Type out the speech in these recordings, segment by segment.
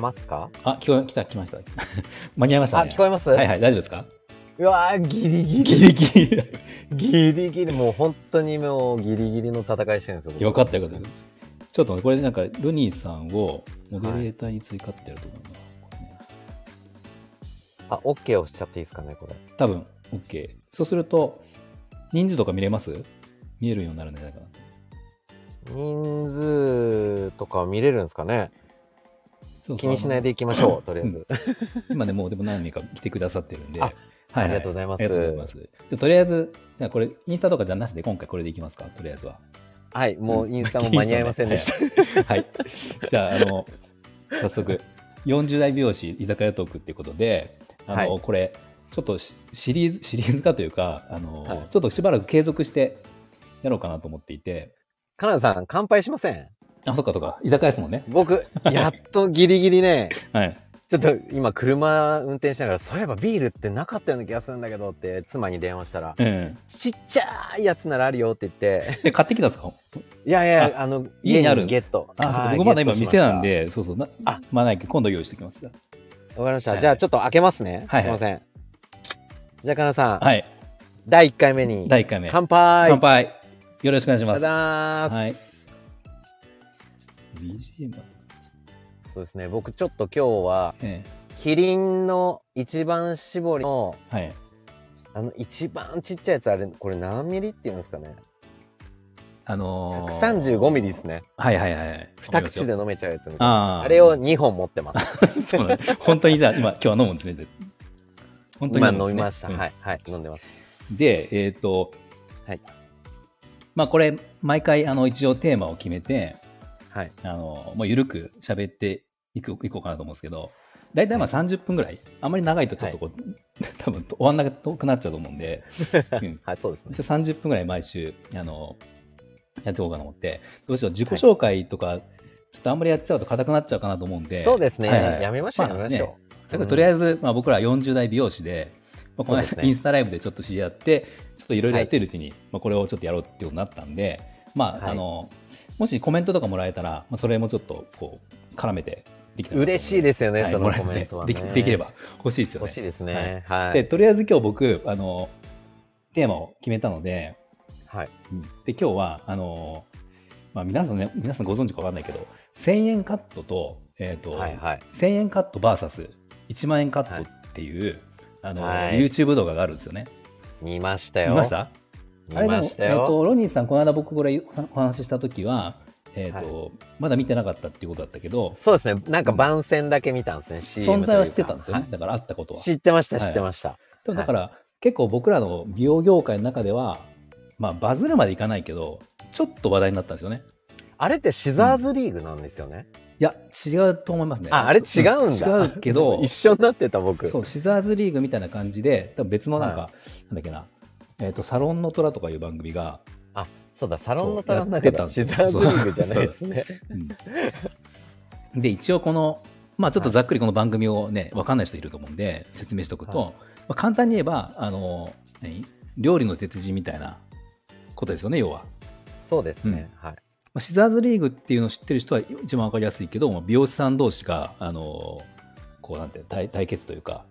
ますか？あ、聞こえ、来た、来ました。間に合いましたあ、ね。聞こえます？はいはい、大丈夫ですか？うわーギリギリ。ギリギリ。ギリギリ。もう本当にもうギリギリの戦いしてるんですよ。僕よかったよかった。ちょっとねこれなんか、ルニーさんをモデレーターに追加ってやると思うな。これねあ、OK 押しちゃっていいですかね、これ。多分、OK。そうすると、人数とか見れます？見えるようになるんじゃないかな。人数とか見れるんですかねそうそう気にしないでいきましょう、とりあえず。今ね、もうでも何名か来てくださってるんで。あはい、ありがとうございますありがとうございます。でとりあえず、じゃあこれ、インスタとかじゃなしで今回これでいきますか？とりあえずは。はい、もうインスタも間に合いませんでした。はい。じゃあ、あの、早速、40代美容師居酒屋トークっていうことで、あの、はいこれ、ちょっとシシリーズ、シリーズ化というか、あの、はいちょっとしばらく継続してやろうかなと思っていて、カナダさん、乾杯しませんあ、そっかそっか、居酒屋ですもんね。僕、やっとギリギリね、はい。ちょっと今車運転しながら、そういえばビールってなかったような気がするんだけどって妻に電話したら、うん。ちっちゃいやつならあるよって言って、で、買ってきたんですか？いやいや、あの、家家にあるにゲット。あ、そうはい僕まだ今店なんで、そうそう、なあまあないけど、今度用意してきます。わかりました。はいじゃあちょっと開けますね。はいはいすいません。じゃあ、かなさん、はい。第1回目に、第1回目。乾杯乾杯。よろしくお願いします。ありがとうございます。はい。BGM そうですね。僕ちょっと今日は、えキリンの一番搾りの、えはい。あの、一番ちっちゃいやつ、あれ、これ何ミリっていうんですかね。あのー、135ミリですね。はいはいはい。二口で飲めちゃうやつみたいな。あれを2本持ってます。そうね。本当にじゃあ、今、今日は飲むんですね。本当に今むんですね飲みました。うんはい、はい、飲んでます。で、えっ、と、はい。まあこれ、毎回、あの、一応テーマを決めて、はい。あの、もう緩く喋っていく、いこうかなと思うんですけど、大体まあ30分ぐらい。あんまり長いとちょっとこう、多分終わんなくなっちゃうと思うんで、う んはい、そうですね。じゃあ30分ぐらい毎週、あの、やっていこうかなと思って、どうしよう、自己紹介とか、ちょっとあんまりやっちゃうと硬くなっちゃうかなと思うんで。そうですね。はいはいやめましょう、まあやめましょねだからとりあええず、まあ、僕ら40代美容師で、まあ、この間、ねインスタライブでちょっと知り合って、ちょっといろいろやってるうちに、まあ、これをちょっとやろうっていうことになったんで、まあ、はいあの、もしコメントとかもらえたら、まあ、それもちょっと、こう、絡めて嬉しいですよねそのはいもらえてコメントはねできできれば欲しいですよね。欲しいですはいね。はい。で、とりあえず今日僕、あの、テーマを決めたので、はい。うんで、今日は、あの、まあ、皆さんね、皆さんご存知かわかんないけど、1000円カットと、えっ、と、はいはい。1000円カット VS1 万円カットっていう、あの、はい YouTube 動画があるんですよね。見ましたよ。見ました？見あれでも。えっと、ロニーさん、この間僕これお話しした時は、えっ、と、まだ見てなかったっていうことだったけど、そうですね。なんか番宣だけ見たんですね。CM 存在は知ってたんですよね。というだから会ったことは。か知ってました、はい知ってました。でもだから、結構僕らの美容業界の中では、まあ、バズるまでいかないけど、ちょっと話題になったんですよね。あれってシザーズリーグなんですよね。いや、違うと思いますね。あ、あれ違うんだ。違うけど、一緒になってた僕。そう、シザーズリーグみたいな感じで、多分別のなんか、はなんだっけな、えっ、と、サロンの虎とかいう番組が、あ、そうだ、サロンの虎になっててた。たんですよシザーズリーグじゃないですね。うんで、一応この、まあちょっとざっくりこの番組をね、わかんない人いると思うんで、説明しておくと、はいまあ、簡単に言えば、あの、何？料理の鉄人みたいなことですよね、要は。そうですね。はい。まあ、シザーズリーグっていうのを知ってる人は一番わかりやすいけど、まあ美容師さん同士が、あの、こうなんて対対決というか、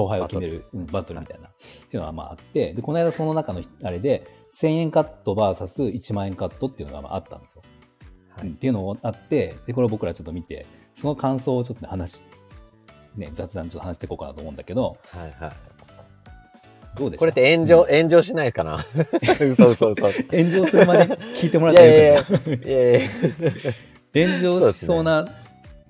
勝敗を決めるうんバトルみたいな、っていうのはまああって、で、この間その中のあれで、1000円カット VS1 万円カットっていうのがまああったんですよ。はい。っていうのがあって、で、これを僕らちょっと見て、その感想をちょっとね話し、ね、雑談ちょっと話していこうかなと思うんだけど、はいはい。どうでこれって炎上、炎上しないかな？嘘嘘嘘。炎上するまで聞いてもらっいやいてるや。いやいやいや。炎上しそうな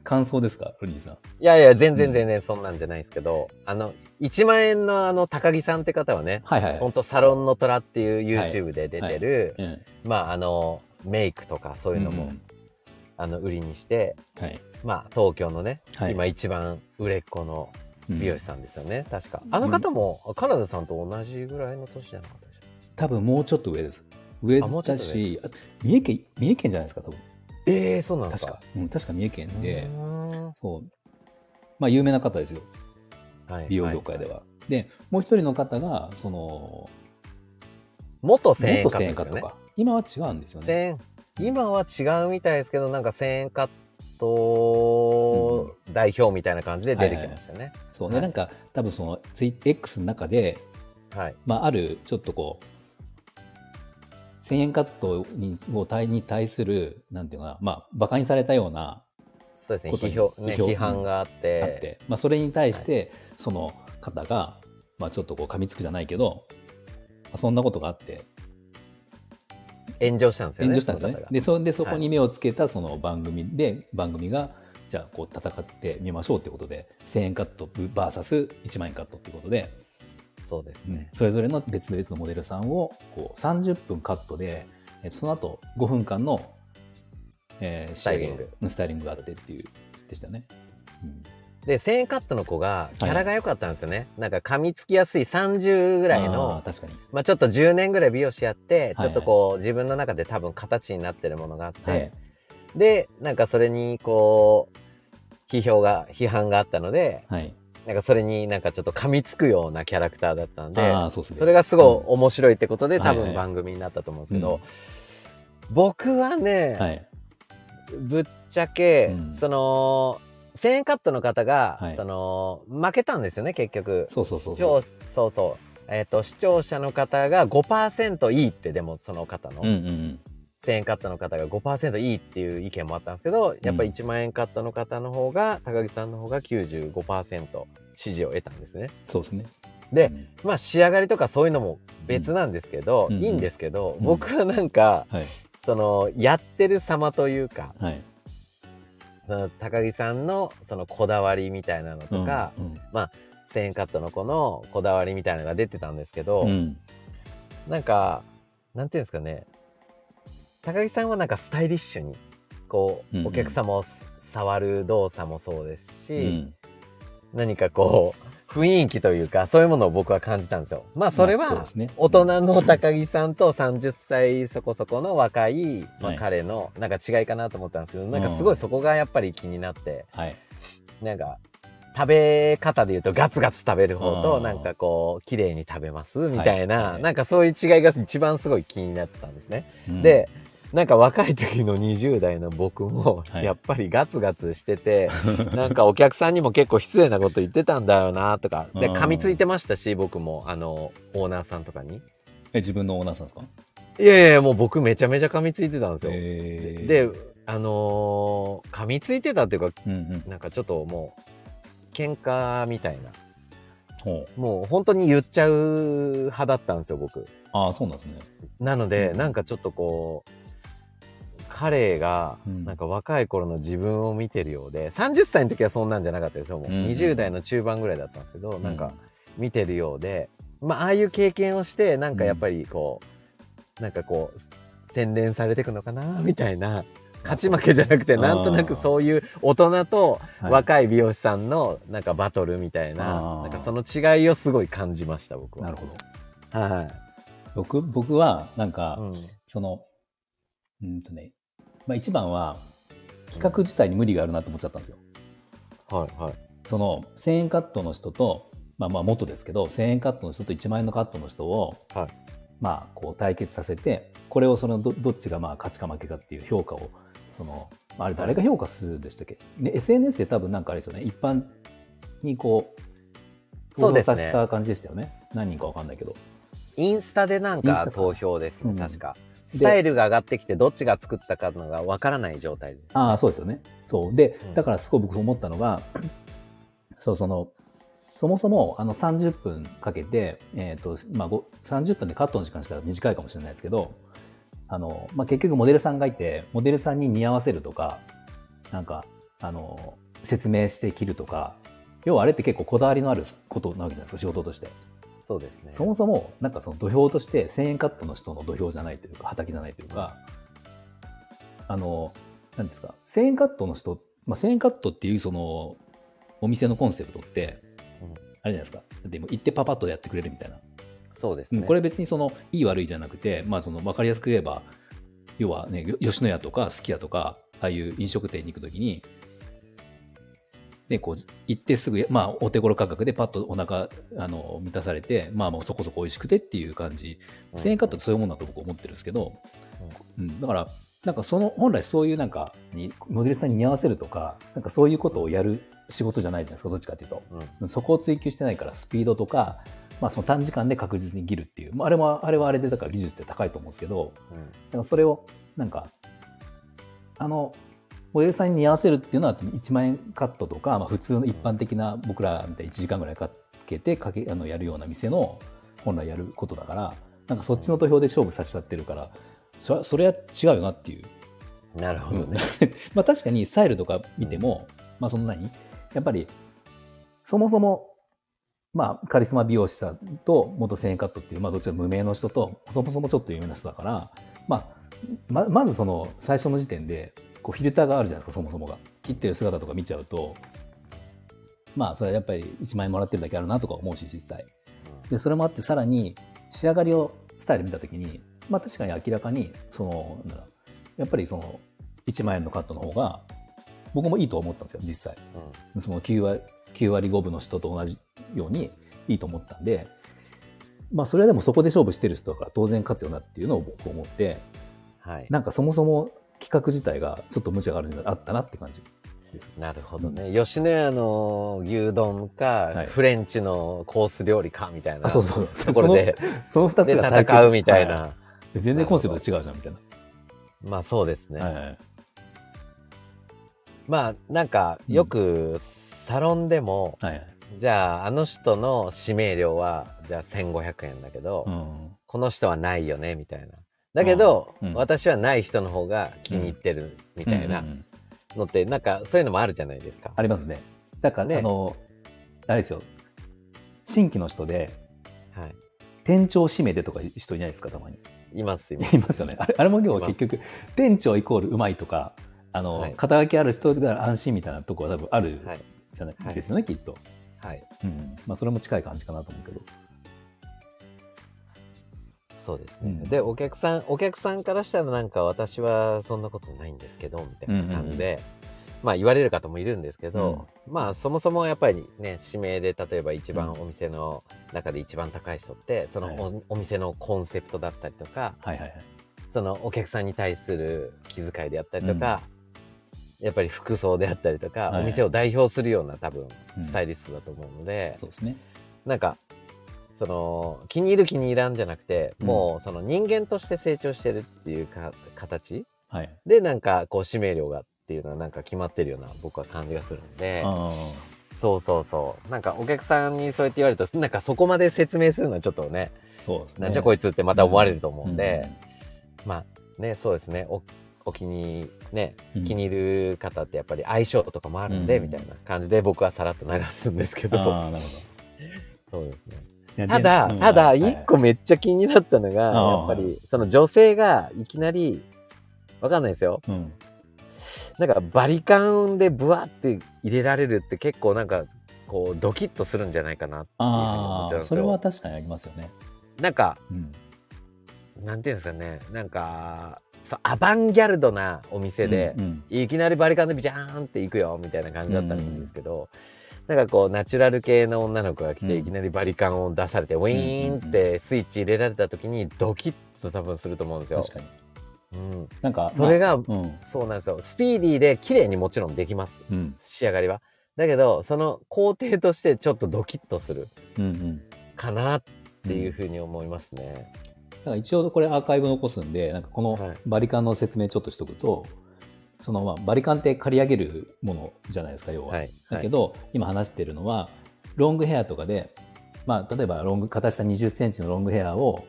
感想ですか、ロニーさん。いやいや、全然全然そんなんじゃないですけど、あの、1万円のあの、高木さんって方はね、はいはいはい。本当サロンの虎っていう YouTube で出てる、うんまああの、メイクとかそういうのも、んあの、売りにして、はい。まあ東京のね、はい今一番売れっ子のうん美容師さんですよね、確か。あの方も、カナダさんと同じぐらいの年じゃなかったでしょ多分もうちょっと上です。上だし、あ三重県、三重県じゃないですか、多分。ええそうなんですか。確か。うん、確か三重県でそう。まあ、有名な方ですよ、はい美容業界では。で、もう一人の方が、その、元1000円元1000カットですよね。円カットか。今は違うんですよね。1000今は違うみたいですけど、なんか1000円カットこう、代表みたいな感じで出てきましたね。そうね、はいなんか多分そのツイ X の中で、はい。まあ、あるちょっとこう1000円カットにを対に対するなんていうのかなまあバカにされたようなそうですね。批評、ね、批判があって。あって、まあ、それに対してその方が、まあ、ちょっとこう噛みつくじゃないけど、まあそんなことがあって炎上したんですよね。炎上したんですよねでそでそこに目をつけたその番組で、番組がじゃあこう戦ってみましょうってことで1000円カット VS1 万円カットっていうことで、そうですね。それぞれの別々のモデルさんをこう30分カットで、えその後5分間の、えースタイリングスタイリングがあってっていうでしたね。うんで、1000円カットの子が、キャラが良かったんですよね。なんか噛みつきやすい30ぐらいの、確かに。まあちょっと10年ぐらい美容師やって、はいちょっとこう、自分の中で多分形になってるものがあって、はい。で、なんかそれにこう、批評が、批判があったので、はい。なんかそれになんかちょっと噛みつくようなキャラクターだったので、そね。それがすごい面白いってことで、うん多分はいはい番組になったと思うんですけど、僕はね、はい。ぶっちゃけ、うんその、1000円カットの方が、はいその、負けたんですよね、結局。そうそうそう視。聴そうそう。えっ、と、視聴者の方が5%いいって、でもその方の、うんうんうん。1000円カットの方が5%いいっていう意見もあったんですけど、やっぱり1万円カットの方の方が、高木さんの方が95%支持を得たんですね。そうですね。でうんまあ仕上がりとかそういうのも別なんですけど、うんいいんですけど、うん僕はなんか、はい。その、やってる様というか、はい。その高木さんのそのこだわりみたいなのとか、うんうん1000円カットの子のこだわりみたいなのが出てたんですけど、うん。なんか、なんていうんですかね、高木さんはなんかスタイリッシュに、こう、うんうん。お客様を触る動作もそうですし、うん。何かこう、雰囲気というか、そういうものを僕は感じたんですよ。まあ、それは大人の高木さんと30歳そこそこの若い、まあ、はい。彼の、なんか違いかなと思ったんですけど、なんかすごいそこがやっぱり気になって、はい。なんか、食べ方で言うとガツガツ食べる方と、なんかこう、綺麗に食べますみたいな、はい。はい。なんかそういう違いが一番すごい気になったんですね。うん、で、なんか若い時の20代の僕も、はいやっぱりガツガツしてて、なんかお客さんにも結構失礼なこと言ってたんだよなとか、で、うん噛みついてましたし、僕も、あの、オーナーさんとかに。え、自分のオーナーさんですか？いやいや、もう僕めちゃめちゃ噛みついてたんですよ。えー、で、あのー噛みついてたっていうか、うんうん。なんかちょっともう、喧嘩みたいな。もう本当に言っちゃう派だったんですよ、僕。ああ、そうなんですね。なので、うんなんかちょっとこう、彼が、うんなんか若い頃の自分を見てるようで、30歳の時はそんなんじゃなかったですよ。もううん20代の中盤ぐらいだったんですけど、なんかうん見てるようで、まあ、ああいう経験をして、なんかやっぱりこう、なんかこう、洗練されていくのかな、みたいな。勝ち負けじゃなくて、なんとなくそういう大人とはい若い美容師さんのなんかバトルみたいあな、ーなんかその違いをすごい感じました、僕は。なるほど。はい。僕、僕は、なんか、うん。その、うんとね、まあ一番は、企画自体に無理があるなと思っちゃったんですよ。はい、はい。その、1000円カットの人と、まあまあ元ですけど、1000円カットの人と1万円のカットの人を、はいまあこう対決させて、これをそのどどっちがまあ勝ちか負けかっていう評価を、その、あれ誰が評価するんでしたっけ、ね、?SNS で多分なんかあれですよね、一般にこう、そうですた感じでしたよね。何人かわかんないけど。インスタでなんかか投票ですね、うん確か。でスタイルが上がってきて、どっちが作ったかのがわからない状態です、ああ、そうですよね。そう。でうん、だからすごい僕思ったのが、そう、その、そもそもあの30分かけて、えっ、と、まあ、ご30分でカットの時間したら短いかもしれないですけど、あの、まあ、結局モデルさんがいて、モデルさんに似合わせるとか、なんか、あの、説明して切るとか、要はあれって結構こだわりのあることなわけじゃないですか、仕事として。そうですね。そもそも、なんかその土俵として1000円カットの人の土俵じゃないというか、畑じゃないというか、あの、なんですか、1000円カットの人、まあ、1000円カットっていうその、お店のコンセプトって、うんあれじゃないですか。だってもう行ってパパッとやってくれるみたいな。そうですね。うんこれ別にその、いい悪いじゃなくて、まあその、わかりやすく言えば、要はね、よ吉野家とかすき家とか、ああいう飲食店に行くときに、で、こう、行ってすぐ、まあ、お手頃価格でパッとお腹、あの、満たされて、まあ、もうそこそこ美味しくてっていう感じ。うん1000円カットってそういうものだと僕思ってるんですけど、うん、だから、なんかその、本来そういうなんかに、モデルさんに似合わせるとか、なんかそういうことをやる仕事じゃないじゃないですか、どっちかっていうと。うん。そこを追求してないから、スピードとか、まあその短時間で確実に切るっていう。まああれも、あれはあれでだから技術って高いと思うんですけど、うん。だからそれを、なんか、あの、モデルさんに似合わせるっていうのは1万円カットとか、まあ、普通の一般的な僕らみたいに1時間ぐらいかけてかけあのやるような店の本来やることだからなんかそっちの土俵で勝負させちゃってるからそそれは違うよなっていう。なるほどね。まあ確かにスタイルとか見ても、まあそんなにやっぱりそもそもまあカリスマ美容師さんと元1000円カットっていうまあどっちら無名の人とそもそもちょっと有名な人だから、まあ、ままずその最初の時点でこうフィルターがあるじゃないですかそもそもが。切ってる姿とか見ちゃうと。まあそれはやっぱり1万円もらってるだけあるなとか思うし実際。でそれもあってさらに仕上がりをスタイル見た時にまあ確かに明らかにそのやっぱりその1万円のカットの方が僕もいいと思ったんですよ実際。うん。その9割 ,9 割5分の人と同じようにいいと思ったんで。まあそれはでもそこで勝負してる人だから当然勝つよなっていうのを僕思って。はい。なんかそもそも企画自体がちょっと無茶があるんあったなって感じ。なるほどね。吉野家の牛丼か、はい。フレンチのコース料理かみたいなあそうそう。ところで、その2つ戦うみたいな。は全然コンセプト違うじゃんみたいまあそうですね。な、はいはい。まあなんかよくサロンでも、はいはい。じゃああの人の指名料はじゃあ1500円だけど、うん。この人はないよねみたいな。だけど、うん私はない人の方が気に入ってるみたいなのって、なんかそういうのもあるじゃないですか。ありますねだから、ねあのあれですよ新規の人ではい。店長指名でとか人いないですかたまにいます、います。いますよね。あれあれも要は結局、店長イコールうまいとか、あの、はい肩書きある人が安心みたいなところは多分あるはい。じゃないはいですよね、きっと。はい。うん。まあ、それも近い感じかなと思うけど。そうですね、うん。でお客さんお客さんからしたらなんか私はそんなことないんですけどみたいな感じで、まあ言われる方もいるんですけど、まあそもそもやっぱりね指名で例えば一番うん。お店の中で一番高い人ってそのお,、はい。お店のコンセプトだったりとかはいはいはい。そのお客さんに対する気遣いであったりとか、やっぱり服装であったりとか、はいお店を代表するような多分うん。スタイリストだと思うので、そうですね。なんかその気に入る気に入らんじゃなくて、うん。もうその人間として成長してるっていうか形？はい。でなんかこう指名料がっていうのはなんか決まってるような僕は感じがするんで。あそうそうそう。なんかお客さんにそうやって言われるとなんかそこまで説明するのはちょっとねあ、そうですね。なんじゃこいつってまた思われるとと思うんで、まあねそうですね。おお気にねうん。気に入る方ってやっぱり相性とかもあるんで、うん。みたいな感じで僕はさらっと流すんですけど。ああ、なるほそうですね。ただ、ただ、はい一個めっちゃ気になったのが、やっぱり、その女性がいきなり、わかんないですよ。うん。なんか、バリカンでブワって入れられるって結構なんか、こう、ドキッとするんじゃないかなっていうふうに思っああ、ちゃうんですよ。それは確かにありますよね。なんか、うん。なんていうんですかね、なんか、そうアバンギャルドなお店でう、んいきなりバリカンでビジャーンって行くよみたいな感じだったんですけど、なんかこうナチュラル系の女の子が来て、うんいきなりバリカンを出されてウィーンってスイッチ入れられた時にドキッと多分すると思うんですよ。確かに。うん、なんか、それが、まあうん。そうなんですよ。スピーディーで綺麗にもちろんできます。うん。仕上がりは。だけど、その工程としてちょっとドキッとするうんうん。かなっていうふうに思いますね。だから一応これアーカイブ残すんで、なんかこのはいバリカンの説明ちょっとしとくと、そのまあバリカンって刈り上げるものじゃないですか、要は。はい。だけど、今話してるのは、ロングヘアとかで、まあ、例えばロング、片下20センチのロングヘアを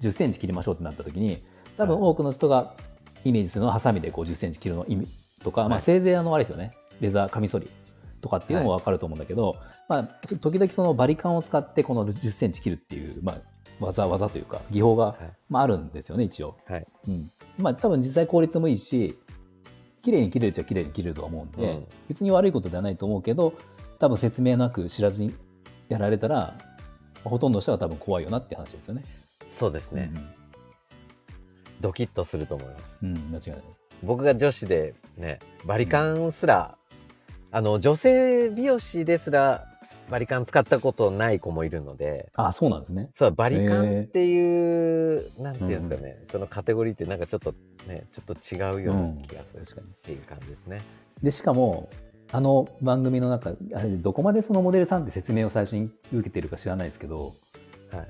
10センチ切りましょうってなった時に、多分多くの人がイメージするのはハサミでこう10センチ切るの意味とか、まあ、はいせいぜいあのあれですよね、レザーカミソリとかっていうのもわかると思うんだけど、まあ、時々そのバリカンを使ってこの10センチ切るっていう、まあ、技、技というか、技法が、はいまあ、あるんですよね、一応。はい。うん。まあ、多分実際効率もいいし、綺麗に切れるっちゃ綺麗に切れるとは思うんで、うん別に悪いことではないと思うけど、多分説明なく知らずにやられたら、ほとんどの人は多分怖いよなって話ですよね。そうですね。ドキッとすると思います。うん。うん、間違いない。僕が女子でね、バリカンすら、あの、女性美容師ですら、バリカン使ったことない子もいるので、あ、そうなんですね。そう、バリカンっていう、なんていうんですかね、そのカテゴリーってなんかちょっとね、ちょっと違うような気がする、っていう感じですね。で、しかも、あの番組の中、あれ、どこまでそのモデルさんって説明を最初に受けてるか知らないですけど、はい。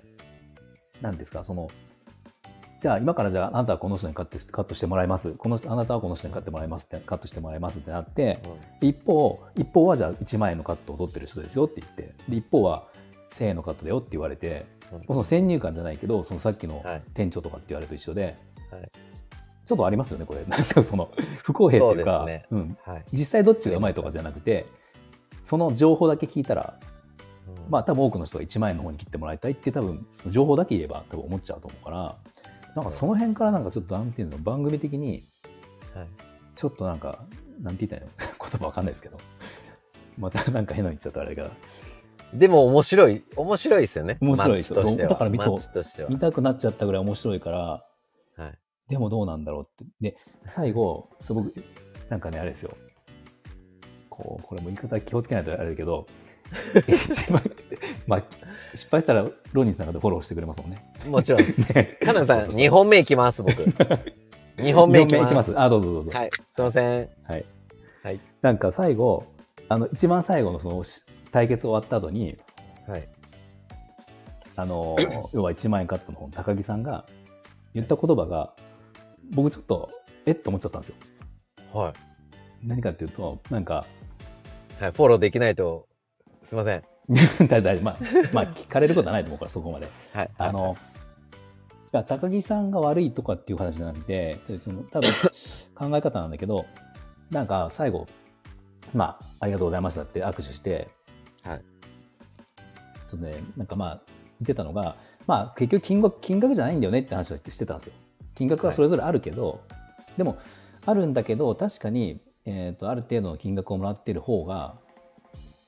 何ですか、その、じゃあ今からじゃああなたはこの人にカットしてカットしてもらいます。このあなたはこの人にカットもらいますって、カットしてもらいますってなって、うん一方、一方はじゃあ1万円のカットを取ってる人ですよって言って、で一方は1000円のカットだよって言われて、うんその先入観じゃないけど、そのさっきのはい店長とかって言われると一緒で、はいちょっとありますよね、これ。なんかその、不公平っていうか、ねうん、はい。実際どっちがうまいとかじゃなくて、その情報だけ聞いたら、うんまあ多分多くの人が1万円の方に切ってもらいたいって多分その情報だけ言えば多分思っちゃうと思うから、なんかその辺からなんかちょっとなんていうの、番組的にはい。ちょっとなんか、なんて言ったらいいの？言葉わかんないですけど。またなんか変なの言っちゃったらあれだから。でも面白い、面白いですよね。面白いですよ。だから見。見たくなっちゃったぐらい面白いから、はい。でもどうなんだろうって。で、最後、そう僕、なんかね、あれですよ。こう、これも言い方気をつけないとあれだけど、一番、まあ、失敗したらロニーさんがフォローしてくれますもんね。もちろんです。ねカナンさん、そうそうそう2本目いきます、僕。2本目いき四ます。あ、どうぞどうぞ。はい。すいません。はい。はい。なんか最後、あの、一番最後のそのし対決終わった後に、はい。あの、要は1万円カットの方の高木さんが言った言葉が、僕ちょっと、えっと思っちゃったんですよ。は何かっていうと、なんか、い。はい。フォローできないと、すいません。だいたいまあ、まあ、聞かれることはないと思うから、そこまで。はい。あの、高木さんが悪いとかっていう話じゃなくて、その多分 考え方なんだけど、なんか最後、まあ、ありがとうございましたって握手して、はい。ちょっとね、なんかまあ、言ってたのが、まあ、結局金額、金額じゃないんだよねって話をしてたんですよ。金額はそれぞれあるけど、でも、あるんだけど、確かに、えっ、と、ある程度の金額をもらっている方が、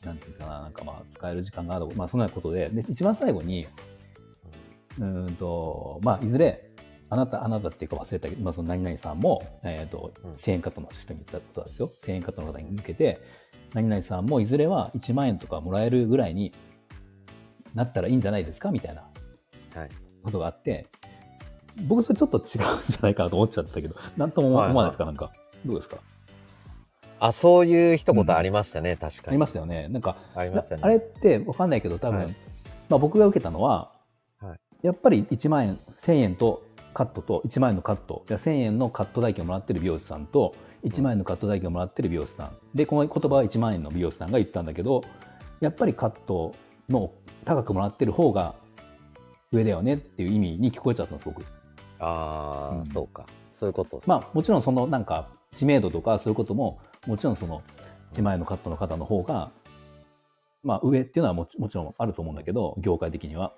なんていうかな、なんかまあ、使える時間がある、まあ、そんなことで、で、一番最後に、うーんと、まあ、いずれ、あなた、あなたっていうか忘れたけど、まあ、その何々さんも、えっ、とうん、1000円カットの人に言ったことなんですよ。1000円カットの方に向けて、何々さんもいずれは1万円とかもらえるぐらいになったらいいんじゃないですかみたいなはい。ことがあって、僕それちょっと違うんじゃないかなと思っちゃったけど、なんとも思わはいはい思わないですか、なんか。どうですか？あ、そういう一言ありましたね、確かに。ありましたよね。なんか、ありましたね。あれってわかんないけど、多分、はいまあ僕が受けたのは、はいやっぱり1万円、1000円とカットと、1万円のカット、いや1000円のカット代金をもらってる美容師さんと、1万円のカット代金をもらってる美容師さん。で、この言葉は1万円の美容師さんが言ったんだけど、やっぱりカットの高くもらってる方が上だよねっていう意味に聞こえちゃったんです、僕。ああ、うん。そうか。そういうことまあもちろんそのなんか知名度とかそういうことももちろんその1万円のカットの方の方がまあ上っていうのはもちもちろんあると思うんだけど業界的には。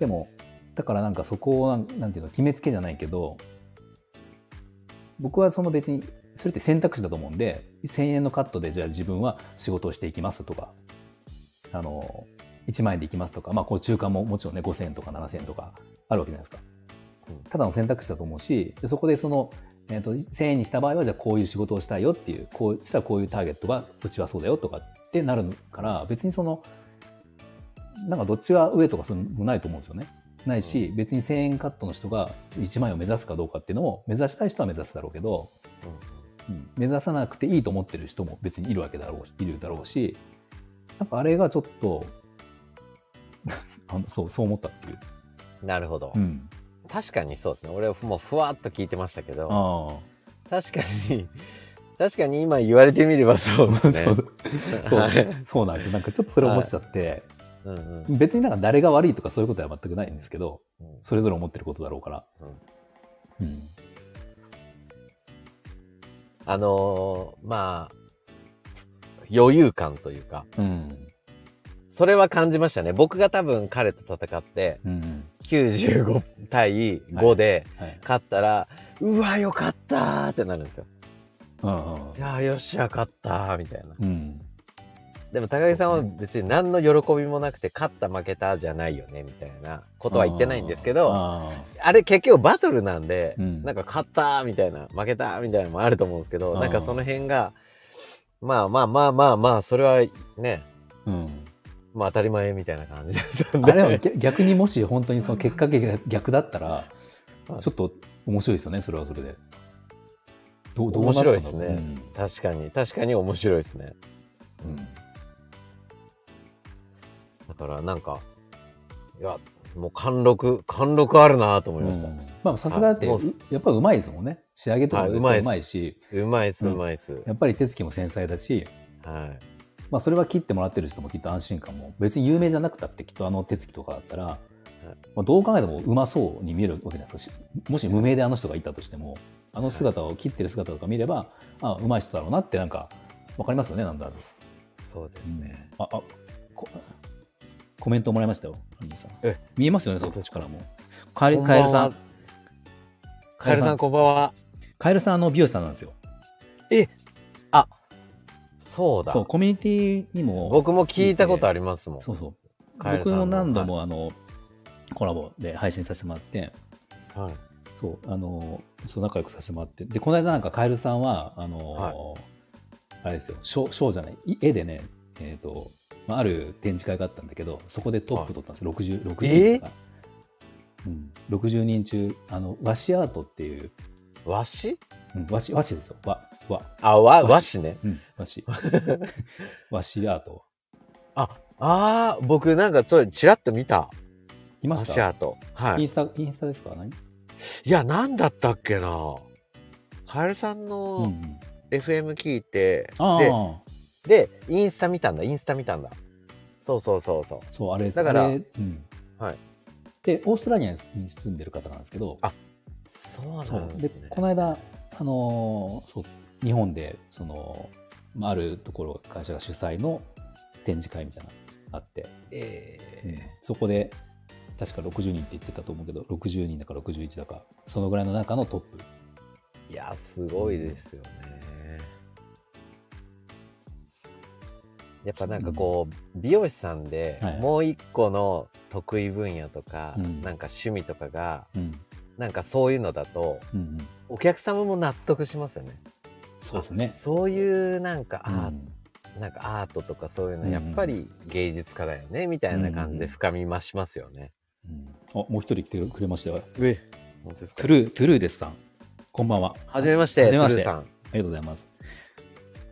でもだからなんかそこをなんていうの決めつけじゃないけど僕はその別にそれって選択肢だと思うんで1000円のカットでじゃあ自分は仕事をしていきますとかあの1万円でいきますとかまあこう中間ももちろんね5000円とか7000円とかあるわけじゃないですか。うんただの選択肢だと思うしでそこでその、えー、と1000円にした場合はじゃあこういう仕事をしたいよっていうこうしたらこういうターゲットがうちはそうだよとかってなるから別にそのなんかどっちが上とかそういうのないと思うんですよね。ないし別に1000円カットの人が1万円を目指すかどうかっていうのも目指したい人は目指すだろうけど、うん目指さなくていいと思ってる人も別にいるわけだろうしいるだろうしなんかあれがちょっと あのそうそう思ったっていう。うんなるほど。うん、確かにそうですね。俺もうふわっと聞いてましたけど、確かに、確かに今言われてみればそうですね。そうなんですよ。なんかちょっとそれ思っちゃって、うんうん別になんか誰が悪いとかそういうことは全くないんですけど、うんそれぞれ思ってることだろうから。うんうん。あのーまあ、余裕感というか、うん。それは感じましたね。僕が多分彼と戦って、うん。95対5ではい。勝ったら、うわ、よかったーってなるんですよ。いやーよっしゃ、勝ったーみたいな。うん。でも高木さんは別に何の喜びもなくて、勝った負けたじゃないよね、みたいなことは言ってないんですけど、ああれ結局バトルなんで、うんなんか勝ったーみたいな、負けたーみたいなのもあると思うんですけど、なんかその辺が、まあまあまあまあまあ、それはね、ーうん。まあ当たり前みたいな感じだったんで。あれは逆逆にもし本当にその結果が逆だったら、はいちょっと面白いですよね、それはそれで。どうどう面白いですね。確かに、確かに面白いですね。うん。うんだからなんか、いや、もう貫禄、貫禄あるなと思いました。うんまあさすがだって、やっぱりうまいですもんね。仕上げとかはいうまいですうまいし、うまいっす、ううんまいっす。やっぱり手つきも繊細だし、はい。まあそれは切ってもらってる人もきっと安心感も、別に有名じゃなくたってきっとあの手つきとかだったら、まあ、どう考えてもうまそうに見えるわけじゃないですかし。もし無名であの人がいたとしても、あの姿を切ってる姿とか見れば、あうまい人だろうなってなんか、わかりますよね、なんだろう。そうですね。あ、あ、こコメントもらいましたよ、兄さん。え見えますよね、そっちからも。カエルさん。カエルさん、こんばんは。カエルさん、あの、美容師さんなんですよ。そうだそう、。コミュニティにも、僕も聞いたことありますもん。そうそう。僕も何度も、あの、コラボで配信させてもらって、はい。そう、あの、そう、仲良くさせてもらって。で、この間なんかカエルさんは、あの、はいあれですよ、ショー、ショーじゃない、い絵でね、えっ、と、まあ、ある展示会があったんだけど、そこでトップ取ったんですよ、60、60人。うん、60人中、あの、和紙アートっていう、和紙？うん、和紙、和紙ですよ、和、和、あ、和、和和紙ね。うん、和紙。和紙アート。あ、あー僕なんか、それ、ちらっと見た。和いました？紙アート。はい。インスタ、インスタですか？何？いや、なんだったっけなカエルさんうんうのん。FM 聞いて、あで、あ、で、インスタ見たんだ、インスタ見たんだ。そうそうそうそう。そう、あれですだからうん。はい。で、オーストラリアに住んでる方なんですけど、あそうそうんでなですね。この間、あのーそう。日本でその、まあ、あるところ会社が主催の展示会みたいなのがあって、えそこで確か60人って言ってたと思うけど60人だか61だかそのぐらいの中のトップ。ーいや、すごいですよね。やっぱなんかこう、美容師さんではい。もう一個の得意分野とか、うん。なんか趣味とかが、うん、なんかそういうのだと、うんうん、お客様も納得しますよね。そうですね。そういうなんか、うんアーなんかアートとかそういうのうんやっぱり芸術家だよね、みたいな感じで深み増しますよね。うんあもう一人来てくれましたよ。え、本当ですトゥルー、トゥルーですさん。こんばんは。はじめまして、はじめましてありがとうございます。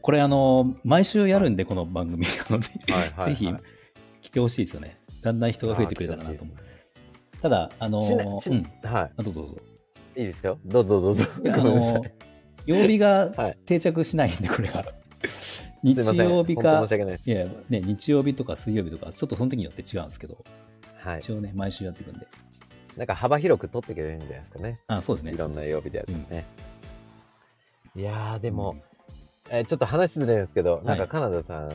これ、あの、毎週やるんで、この番組。はい。ぜひ来てほしいですよね。だんだん人が増えてくれたらなと思う。ただ、あのちなちうん。はあどうぞどうぞ。い。いいですよ。どうぞどうぞ。あのい。、曜日が はい定着しないんで、これが。す日曜日かいや、ね、日曜日とか水曜日とか、ちょっとその時によって違うんですけど、はい。一応ね、毎週やっていくんで。なんか幅広く取っていけばいいんじゃないですかね。あ、そうですね。いろんな曜日でやるとね。いやー、でうんも、えーちょっと話ずれるんですけど、なんかはいカナダさん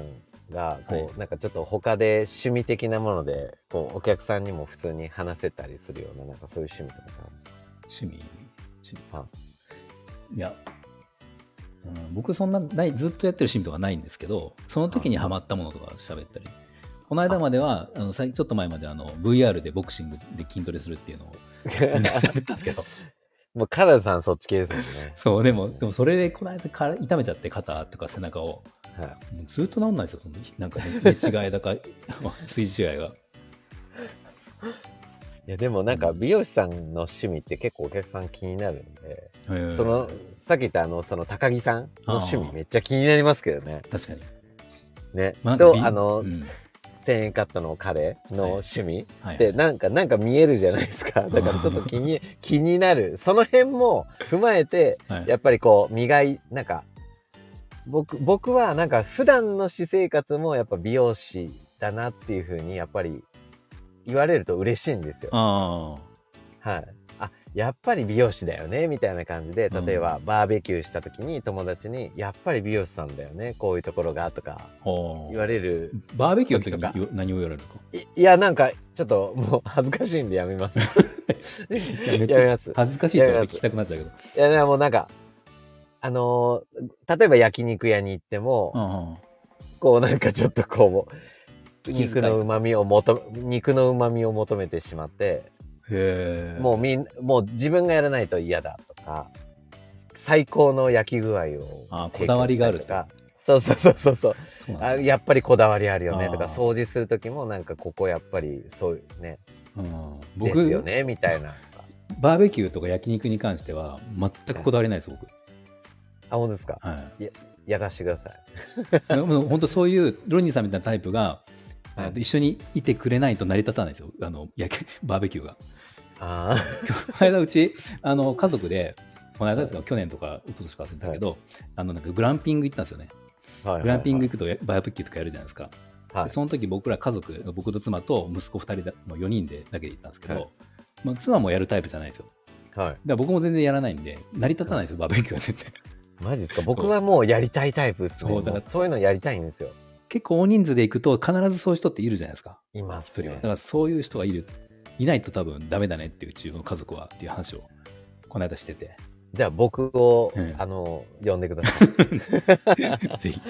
が、こう、はいなんかちょっと他で趣味的なもので、こう、お客さんにも普通に話せたりするような、なんかそういう趣味とかあるんですか？趣味、趣味。はいや、うん、僕そんなない、ずっとやってる趣味とかないんですけど、その時にハマったものとか喋ったり。この間までは、あの、ちょっと前まであの、VR でボクシングで筋トレするっていうのをみんな喋ったんですけど。もうカナダさんそっち系ですもんね。そう、でも、でもそれでこの間から痛めちゃって肩とか背中を。はい。もうずっと治んないですよ、その、なんかね、寝違いだか、水違いが。いや、でもなんか美容師さんの趣味って結構お客さん気になるんで、うんその、さっき言ったあの、その高木さんの趣味めっちゃ気になりますけどね。確かに。ね。まあと、びあの、うん1000円カットの彼の趣味はいってなんか、なんか見えるじゃないですか。だからちょっと気に、気になる。その辺も踏まえて、はいやっぱりこう、磨い、なんか、僕、僕はなんか普段の私生活もやっぱ美容師だなっていうふうにやっぱり言われると嬉しいんですよ。あはい。あ、やっぱり美容師だよね、みたいな感じで、うん例えばバーベキューした時に友達に、やっぱり美容師さんだよね、こういうところが、とか言われる。バーベキューの時時とかに何を言われるの？か。いいや、なんか、ちょっともう恥ずかしいんでやめます。やめます。恥ずかしいとか聞きたくなっちゃうけど。いや、でもなんか、あのー例えば焼肉屋に行っても、うんうん。こうなんかちょっとこう、肉の旨味を求め、肉の旨味を求めてしまって。もうみん、もう自分がやらないと嫌だとか、最高の焼き具合をあこだわりがあると。か、そうそうそうそうそう。あやっぱりこだわりあるよね。とか、掃除する時もなんかここやっぱりそういうね、うん、で僕すよね、みたいな。バーベキューとか焼肉に関しては全くこだわりないです僕、あ、本当ですか？はい、やらしてください。本当そういうロニーさんみたいなタイプが、はいえっと一緒にいてくれないと成り立たないんですよあの焼けバーベキューが。あこの間うち あの家族でこの間ですか、去年とか一昨年か忘れたけど、あのなんかグランピング行ったんですよね。あ、はいグランピング行くとやバーベキューとかやるじゃないですか。はいでその時僕ら家族僕と妻と息子2人だの4人でだけで行ったんですけど、はいまあ、妻もやるタイプじゃないんですよ。はい。だから僕も全然やらないんで成り立たないんですよバーベキューは全然。マジですか？僕はもうやりたいタイプですね。そうだからそういうのやりたいんですよ。結構大人数で行くと必ずそういう人っているじゃないですか。いますねだ。からそういう人がいる。いないと多分ダメだねっていう中の家族はっていう話をこの間してて。じゃあ僕を、うんあの、呼んでください。ぜひ。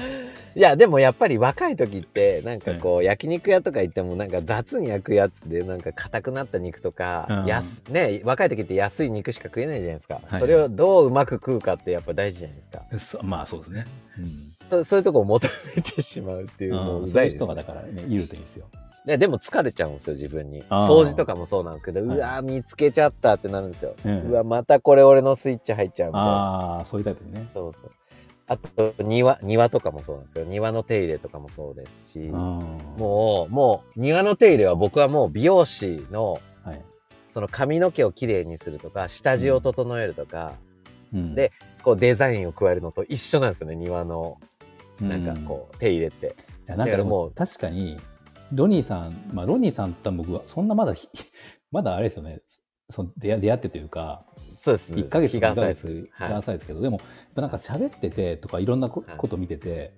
いや、でもやっぱり若い時って、なんかこう、焼肉屋とか行ってもなんか雑に焼くやつで、なんか硬くなった肉とか、うん安、ね、若い時って安い肉しか食えないじゃないですか。はいそれをどううまく食うかってやっぱ大事じゃないですか。そまあそうですね。うんそそういうとこを求めてしまうっていう、もううざいです、そういう人がだからね、いるといいですよ。ね。でも疲れちゃうんですよ、自分に。掃除とかもそうなんですけど、はいうわー見つけちゃったってなるんですよ。ううんわ、またこれ俺のスイッチ入っちゃうみたいな。ああ、そういうタイプね。そうそう。あと、庭、庭とかもそうなんですよ。庭の手入れとかもそうですし、ももう、もう、庭の手入れは僕はもう美容師の、う、はい。その髪の毛をきれいにするとか、下地を整えるとか、うんでこうデザインを加えるのと一緒なんですよね、庭の、なんかこう、手入れって。いやなんかでもだからもう確かに、ロニーさん、まあロニーさんと僕は、そんなまだひ、まだあれですよね、その出会ってというか、そうです。1ヶ月、2日が浅いヶ月、浅いですけど、でも、やっぱなんか喋っててとか、いろんなこと見てて、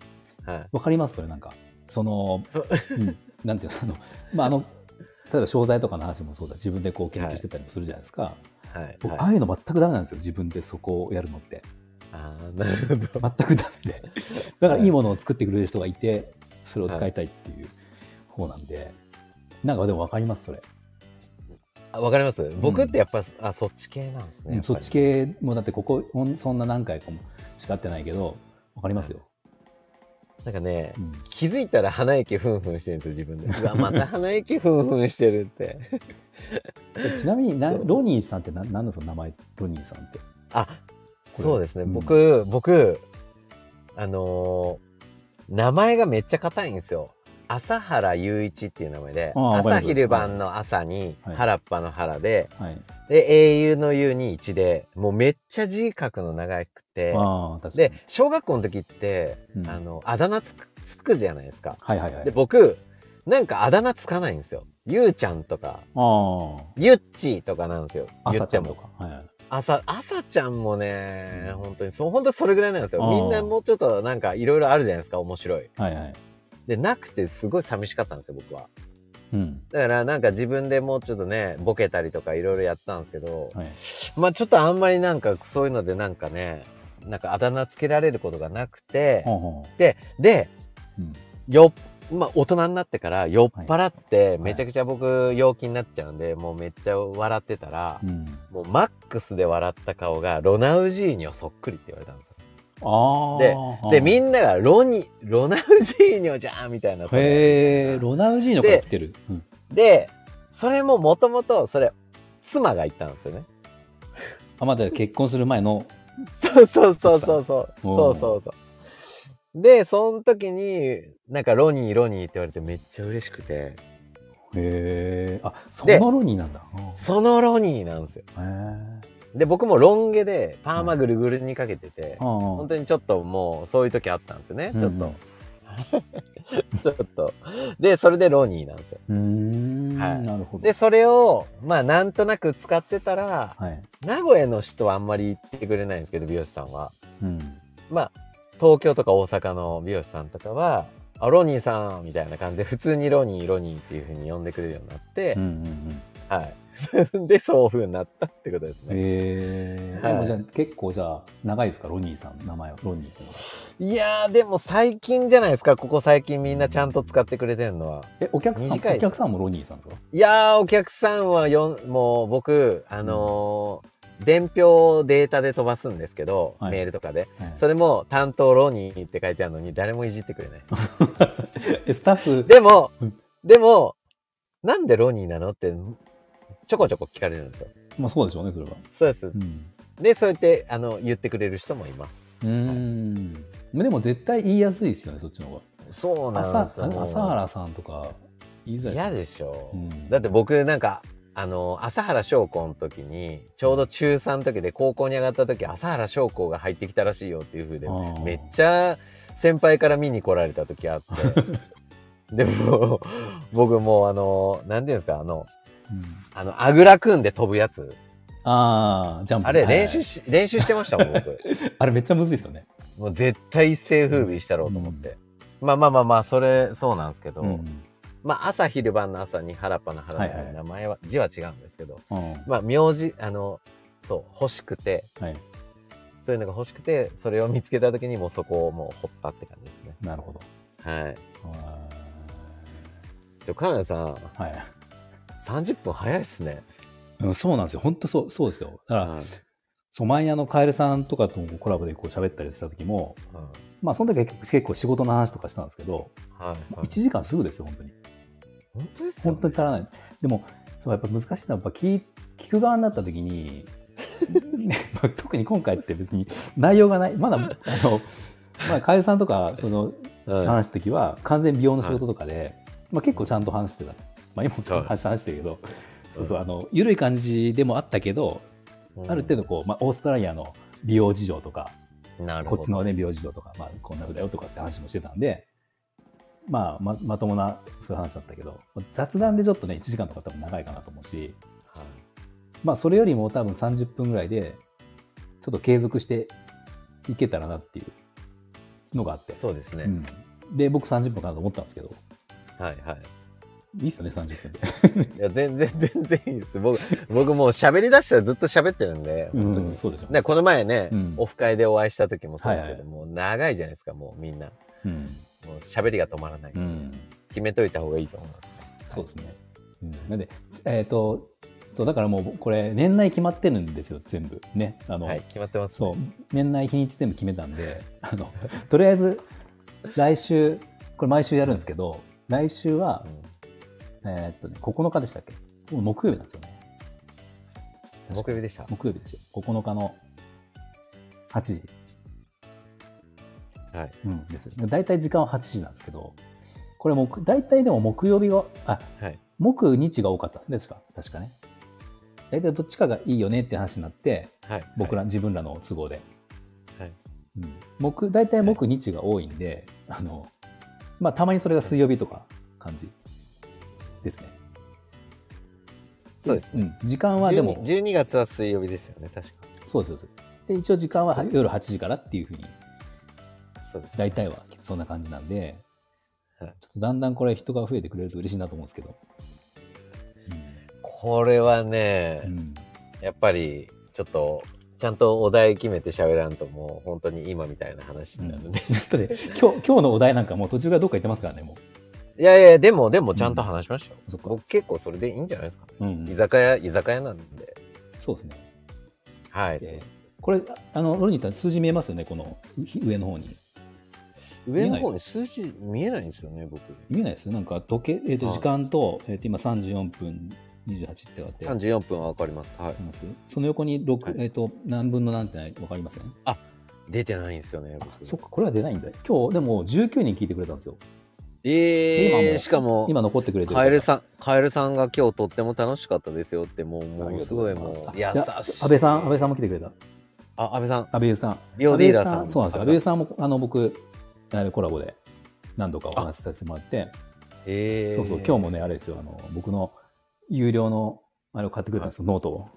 はい。わかりますそれなんか。その、うん、なんていうの、あの、まああの、例えば商材とかの話もそうだ、自分でこう研究してたりもするじゃないですか。はい。僕、はいああいうの全くダメなんですよ、自分でそこをやるのって。ああ、なるほど。全くダメで。だからいいものを作ってくれる人がいて、それを使いたいっていう方なんで、なんかでもわかります、それ。あわかります？僕ってやっぱ、あ、そっち系なんですね。そっち系もだってここ、そんな何回かも叱ってないけど、わかりますよ。なんかね、うん気づいたら鼻息ふんふんしてるんですよ、自分で。うわ、また鼻息ふんふんしてるって。えちなみにな、ロニーさんって何なんですか名前、ロニーさんって？あ、そうですね。うん僕、僕、あのー名前がめっちゃ硬いんですよ。朝原雄一っていう名前で、朝昼晩の朝に、はい原っぱの原で、はい。で、英雄の雄に一で、もうめっちゃ字書くの長くて。で、小学校の時って、うんあの、あだ名つくつくじゃないですか。はいはいはい。で、僕、なんかあだ名つかないんですよ。ゆうちゃんとか、あゆっちーとかなんですよ。あ、言っても。朝ちゃんとか。はいはい。朝、朝ちゃんもね、うん本当に、そう、本当にそれぐらいなんですよ。みんなもうちょっとなんかいろいろあるじゃないですか、面白い。はいはい。で、なくてすごい寂しかったんですよ、僕は。うん。だからなんか自分でもうちょっとね、ボケたりとかいろいろやったんですけど、はい。まあちょっとあんまりなんかそういうのでなんかね、なんかあだ名つけられることがなくて、ほうほで、で、う。うん。よっ、まあ大人になってから酔っ払っていめちゃくちゃ僕陽気になっちゃうんで、もうめっちゃ笑ってたら、うん。もうマックスで笑った顔がロナウジーニョそっくりって言われたんです。でで、みなんながロニ、ロナウジーニョじゃんみたいな。へえ、ロナウジーノから来てる。うん。で、それももともと、それ、妻が言ったんですよね。あ、まだ結婚する前の、そうそうそうそうそう。そうそうそう。で、その時に、なんかロニーロニーって言われてめっちゃ嬉しくて、へえ、あ、そでのロニーなんだ。うんそのロニーなんですよ。へえ。で、僕もロン毛でパーマぐるぐるにかけてて、本本当にちょっともうそういう時あったんですよね、ちょっと。ちょっと。で、それでロニーなんですよ。はいなるほど。で、それを、まあなんとなく使ってたら、はい。名古屋の人はあんまり言ってくれないんですけど、美容師さんは。うん。まあ、東京とか大阪の美容師さんとかは、あ、ロニーさんみたいな感じで、普通にロニー、ロニーっていう風に呼んでくれるようになってうん、うんうん。はい。で、そういう風になったってことですね。へえ。はいでもじゃあ結構じゃあ長いですか、ロニーさん、名前は。ロニー。いやー、でも最近じゃないですか、ここ最近みんなちゃんと使ってくれてるのは。え、お客さん、お客さんもロニーさんですか？いやー、お客さんはよん、もう僕、あのー伝票データで飛ばすんですけど、はいメールとかで。はいそれも担当ロニーって書いてあるのに誰もいじってくれない。えスタッフ、でもうん、でも、なんでロニーなのって、ちょこちょこ聞かれるんですよ。まあそうでしょうね、それは。そうですう。ん。で、そうやって、あの、言ってくれる人もいます。うーん。まあでも絶対言いやすいですよね、そっちの方そうが。なんですよ。朝朝原さんとか言いづらい嫌ででしょ、うんだって僕なんか、あの、朝原翔子の時に、ちょうど中3の時で高校に上がった時、朝原翔子が入ってきたらしいよっていう風であー、めっちゃ先輩から見に来られた時あって。でも、僕もうあの、なんていうんですか、あの、うんあの、あぐら組んで飛ぶやつ。ああ、ジャンプ。あれはい練習し、練習してましたもん、僕。あれめっちゃむずいですよね。もう絶対一世風靡したろうと思って。まあまあまあまあ、それ、そうなんですけど、うん。まあ朝昼晩の朝に原っぱの原はいはいの名前は、字は違うんですけど、うん。まあ名字、あの、そう、欲しくて、はい。そういうのが欲しくて、それを見つけた時にもうそこをもう掘ったって感じですね。なるほど。はい。あちょ、金谷さん、ーはい。30分早いっすね。うん、そうなんですよ。本当そう、そうですよ。だから、はいそう、前あの、カエルさんとかともコラボでこう喋ったりした時も、まあ、その時は結構仕事の話とかしたんですけど、はい。はい。1時間すぐですよ、本当に。本当ですよ、本当に足らない。でも、そう、やっぱ難しいのは、やっぱ聞聞く側になった時に、特に今回って別に内容がない。まだ、あの、まあ、カエルさんとか、その、はい話す時は完全美容の仕事とかで、まあ、結構ちゃんと話してた。まあ、今話話してるけど、そうそう、あの、緩い感じでもあったけど、うんある程度こう、まあ、オーストラリアの美容事情とか。こっちのね、美容事情とか、まあ、こんな風だよとかって話もしてたんで、まあ、ままともな、そういう話だったけど、雑談でちょっとね、1時間とか多分長いかなと思うし、はいまあ、それよりも多分30分ぐらいで、ちょっと継続していけたらなっていうのがあって。そうですね。うんで、僕30分かなと思ったんですけど、はいはい。いいっすよね、30分で。いや、全然、全然いいです。僕、僕もう喋り出したらずっと喋ってるんで、うん、そうでしょ。ね、この前ね、うんオフ会でお会いした時もそうですけど、はいもう長いじゃないですか、もうみんな。うん。もう喋りが止まらない。うん。決めといた方がいいと思いますね。そうですね。うん、なんで、えっ、と、そう、だからもう、これ、年内決まってるんですよ、全部。ね。あの、はい、決まってます、そう、年内日にち全部決めたんで、あの、とりあえず、来週、これ毎週やるんですけど、来週はう、んえーっとね、9日でしたっけ？木曜日なんですよね。木曜日でした。木曜日ですよ。9日の8時。はい。うん、です。大体時間は8時なんですけど、これも、大体でも木曜日が、あ、はい。木日が多かったんですか確かね。大体どっちかがいいよねって話になって、はい。僕ら、はい。自分らの都合で。はい。うん、木大体木日が多いんで、あのまあたまにそれが水曜日とか感じですね。そうですね。うん、時間はでも。12, 12月は水曜日ですよね、確か。そうですそうです。で一応時間は夜8時からっていうふうに。そうです。大体はそんな感じなんで、はい。ちょっとだんだんこれ人が増えてくれると嬉しいなと思うんですけど、これはね、うん。うんやっぱり、ちょっと、ちゃんとお題決めて喋らんともう本当に今みたいな話になるね。だって今日今日のお題なんかもう途中からどっか行ってますからねもいやいや、でも、でもちゃんと話しましたよ。そっか。僕結構それでいいんじゃないですか。う、うん。居酒屋、居酒屋なんで。そうですね。はい。でこれあのロニーさん数字見えますよね？この上の方に。上の方に数字見えないんですよね、僕。見えないですなんか時計、えー、とはい。時間と,、えー、と今34分28ってあって。34分はわかります。はい。ます？その横に6、はい。えー、と何分の何ってない？わかりません？出てないんですよね、あ僕。そっかこれは出ないんだ。今日でも19人聞いてくれたんですよええー、しかも、今残ってくれてるカエルさん、カエルさんが今日とっても楽しかったですよって、もう、もうす。ごいもう、優いやしい。安倍さん安倍さんも来てくれた。あ、安倍さん。安倍優さん。美容ディーラーさん。そうなんですよ。安倍さん。もあの僕コラボで何度かお話しさせてもらって。ええー。そうそう今日もねあれですよ。あの僕の有料のあれを買ってくれたんですよ、ノートを。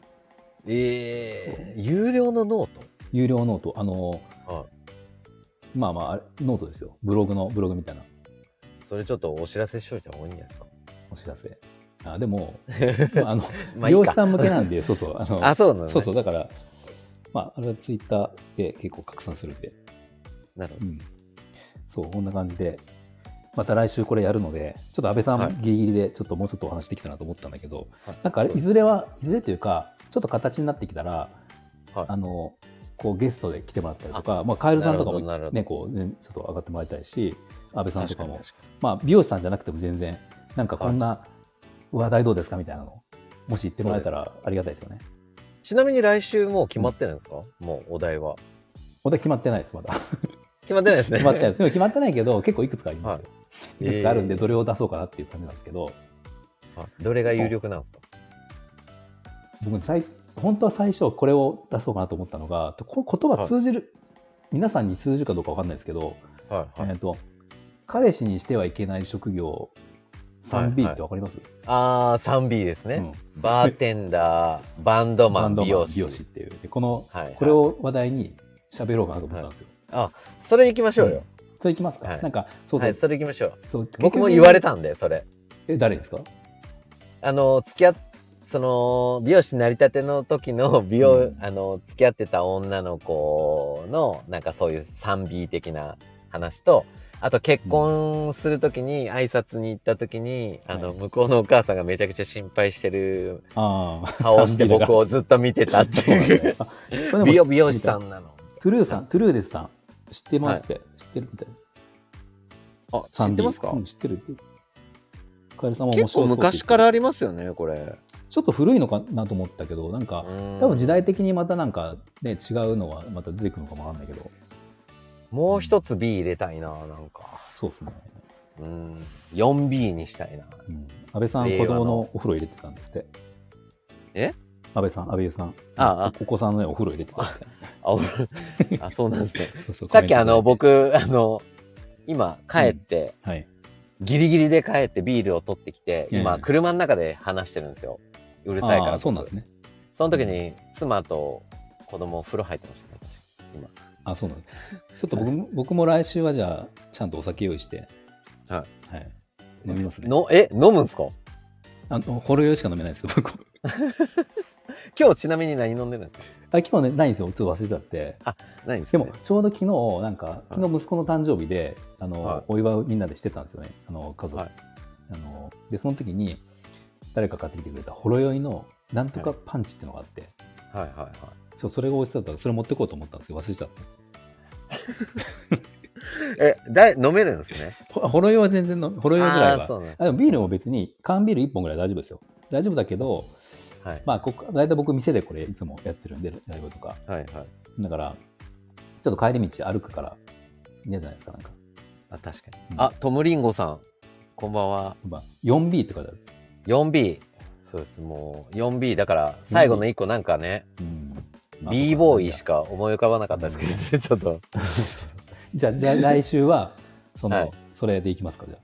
ええー、有料のノー有料ノート。あのトはい。まあまあノートですよ。ブログのブログみたいなそれちょっとお知らせしといた方がいいんじゃないですか？お知らせ？あでも、あの、まあいいか美容師さん向けなんで、そうそう、あの、あ、そうなの、ね、そうそう、だから、まあ、あれはツイッターで結構拡散するんで、なるほど。うん。そう、こんな感じで、また来週これやるので、ちょっと安倍さはいんギリギリで、ちょっともうちょっとお話できたなと思ったんだけど、はいなんかあれ、いずれは、いずれというか、ちょっと形になってきたら、はいあの、こうゲストで来てもらったりとか、まあ、カエルさんとかもなるほどなるほどね、こう、ね、ちょっと上がってもらいたいし、安倍さんとかも、まあ、美容師さんじゃなくても全然、なんかこんな話題どうですかみたいなの、もし言ってもらえたらありがたいですよね。ちなみに来週もう決まってるんですか、もうお題は。お題決まってないです、まだ。決まってないですね。決まってないです。でも決まってないけど、結構いくつかありますよ。はいいくつかあるんで、えーどれを出そうかなっていう感じなんですけど、はいどれが有力なんですか？僕最、本当は最初これを出そうかなと思ったのが、こ言葉通じる、皆さんに通じるかどうかわかんないですけど、はいはい。えっと、彼氏にしてはいけない職業 3B ってわかります、あー、3B ですね。バーテンダー、バンドマン、美容師。美容師っていう。でこの、はいはいこれを話題に喋ろうかなと思ったんですよ。あ、それ行きましょうよ。それいきますか、はいなんか、そう。はい、それ行きましょう。そう僕も言われた。たんで、それ。え、誰ですか？あの、付き合っ、その、美容師になりたての時の美容、うんあの、付き合ってた女の子の、なんかそういう 3B 的な話と、あと結婚する時に挨拶に行った時に、あの、はい。向こうのお母さんがめちゃくちゃ心配してるああ。顔をして 3B が僕をずっと見てたっていう。美容美容師さんなの。トゥルーさん、トゥルーデスさん、知ってますって、知ってるみたい。あ、知ってますか？うん、知ってる。カエルさんも結構昔からありますよね、これ。ちょっと古いのかなと思ったけど、なんか、多多分時代的にまたなんかね、違うのはまた出てくるのかもわかんないけど、もう一つ B 入れたいな、なんか。そうですね。うん。4B にしたいな。うん、安倍さん、子供のお風呂入れてたんですって。え？安倍さん、安倍さん。ああお子さんのね、お風呂入れてたって。あ、おあそうなんですね。そうそうさっきあの、、僕、あの、今帰って、トではい。ギリギリで帰ってビールを取ってきて、ええ今、車の中で話してるんですよ。うるさいから。ああ、そうなんですね。その時に、妻と子供風呂入ってましたね、今。あそうなんです。ちょっと僕も、僕も来週はじゃあ、ちゃんとお酒用意して、ははい。飲みますね。の、え、飲むんすか？あの、ほろ酔いしか飲めないですよ、僕。今日ちなみに何飲んでるんですか？あ今日ね、ないんですよ。ちょっと忘れちゃって。何ですか、でも、ちょうど昨日、なんか、昨日息子の誕生日で、あの、はいお祝いをみんなでしてたんですよね。あの、家族。はいあの、で、その時に、誰か買ってきてくれた、ほろ酔いの、なんとかパンチっていうのがあって、はいはいはい。ちょっとそれが美味しそうだったから、それ持ってこうと思ったんですけど、忘れちゃった。え、だい飲めるんですね？ほほろ酔いは全然の、ほろ酔いぐらいは。あーそうなんですあでもビールも別に、缶ビール1本ぐらい大丈夫ですよ。大丈夫だけど、はい。まあ、ここ、大体僕店でこれいつもやってるんで、ライブとか。はいはい。だから、ちょっと帰り道歩くから、嫌じゃないですか、なんか。あ、確かに。うんあ、トムリンゴさん。こんばんは。まあ、4B って書いてある。4B。そうです、もう 4B だから最後の1個なんかね、うん。B ボーイしか思い浮かばなかったですけど、ね、ちょっと。じゃあ、じゃあ来週は、その、はいそれでいきますか、じゃ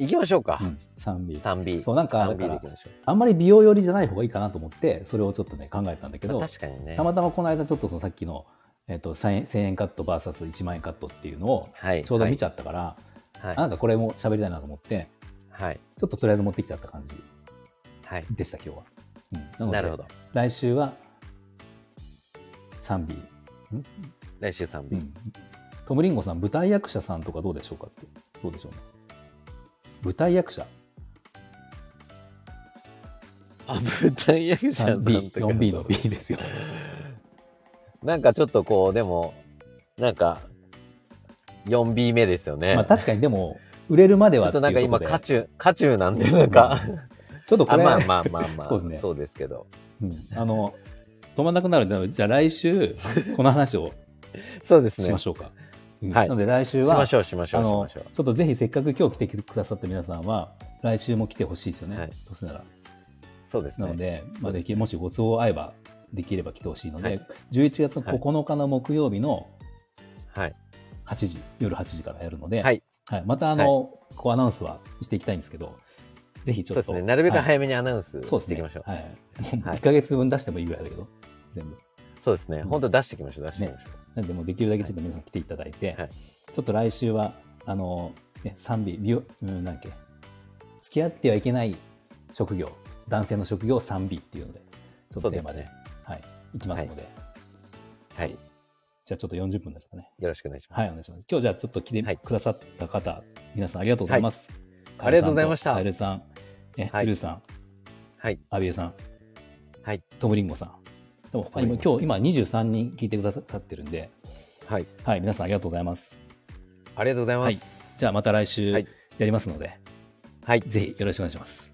行きましょうかあ。。うん、3B。3B。そう、なんか、だ 3B からで行きましょあんまり美容寄りじゃない方がいいかなと思って、それをちょっとね、考えたんだけう。ど、確かにね。たまたまこの間ちょっとそのさっきの、えっと1000円1000円カット VS1 万円カットっていうのをはい。ちょうど見ちゃったから、はい。あなんかこれも喋りたいなと思って、はい。ちょっととりあえず持ってきちゃった感じはい。でした、今日は。うん、なるほど。来週は 3B。来週 3B。うん。トムリンゴさん、舞台役者さんとかどうでしょうかって。どうでしょうね。舞台役者あ、舞台役者さん 3B、とか。4B の B ですよ。なんかちょっとこう、でも、なんか、4B 目ですよね。まあ確かにでも、売れるまではちょっとなんか今、渦中、渦中なんで、なんか、あ、ちょっとこれ、まあまあまあまあ、そうですねそうですけど。うんあの、止まんなくなるんで、じゃあ来週、この話をそうですね。しましょうか。うんはいなので来週は、しましょう、しましょう、しましょう。ちょっとぜひせっかく今日来てくださった皆さんは、来週も来てほしいですよね。はいどうせなら。そうですね。なので、まあ、できもしご都合合えば、できれば来てほしいので、はい11月の9日の木曜日のはい。8時、夜8時からやるので、はい。はいまたあの、こうアナウンスはしていきたいんですけど、ぜひちょっと。そうですね。なるべくはい早めにアナウンス。していきましょう。はい。もうはい1ヶ月分出してもいいぐらいだけど、全部。そうですね。本当出していきましょう、出していきましょなんで、もうできるだけちょっと皆さん来ていただいて、はいちょっと来週は、あの、ね、賛美、美容、うん、なんだっけ、付き合ってはいけない職業、男性の職業 3B っていうので、ちょっとテーマで、そうですはい、いきますので、う。はい。じゃあちょっと40分ですかね。よろしくお願いします。はい、お願いします。今日じゃあちょっと来はいてくださった方、皆さんありがとうございます。ありがとうございましたカエルさん、え、はいフルーさん、はい。アビエさん、はい。トムリンゴさん、でも他にも今日、今23人聞いてくださってるんで、はい。はい、皆さんありがとうございます。ありがとうございまはいす。。じゃあまた来週はいやりますので、はい。ぜひよろしくお願いします。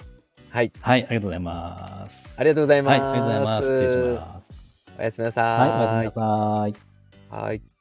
はい。はい、ありがとうございます。ありがとうございます。はい、ありがとうございます。失礼します。おやすみなさはい、おやすみ。なさい。はい。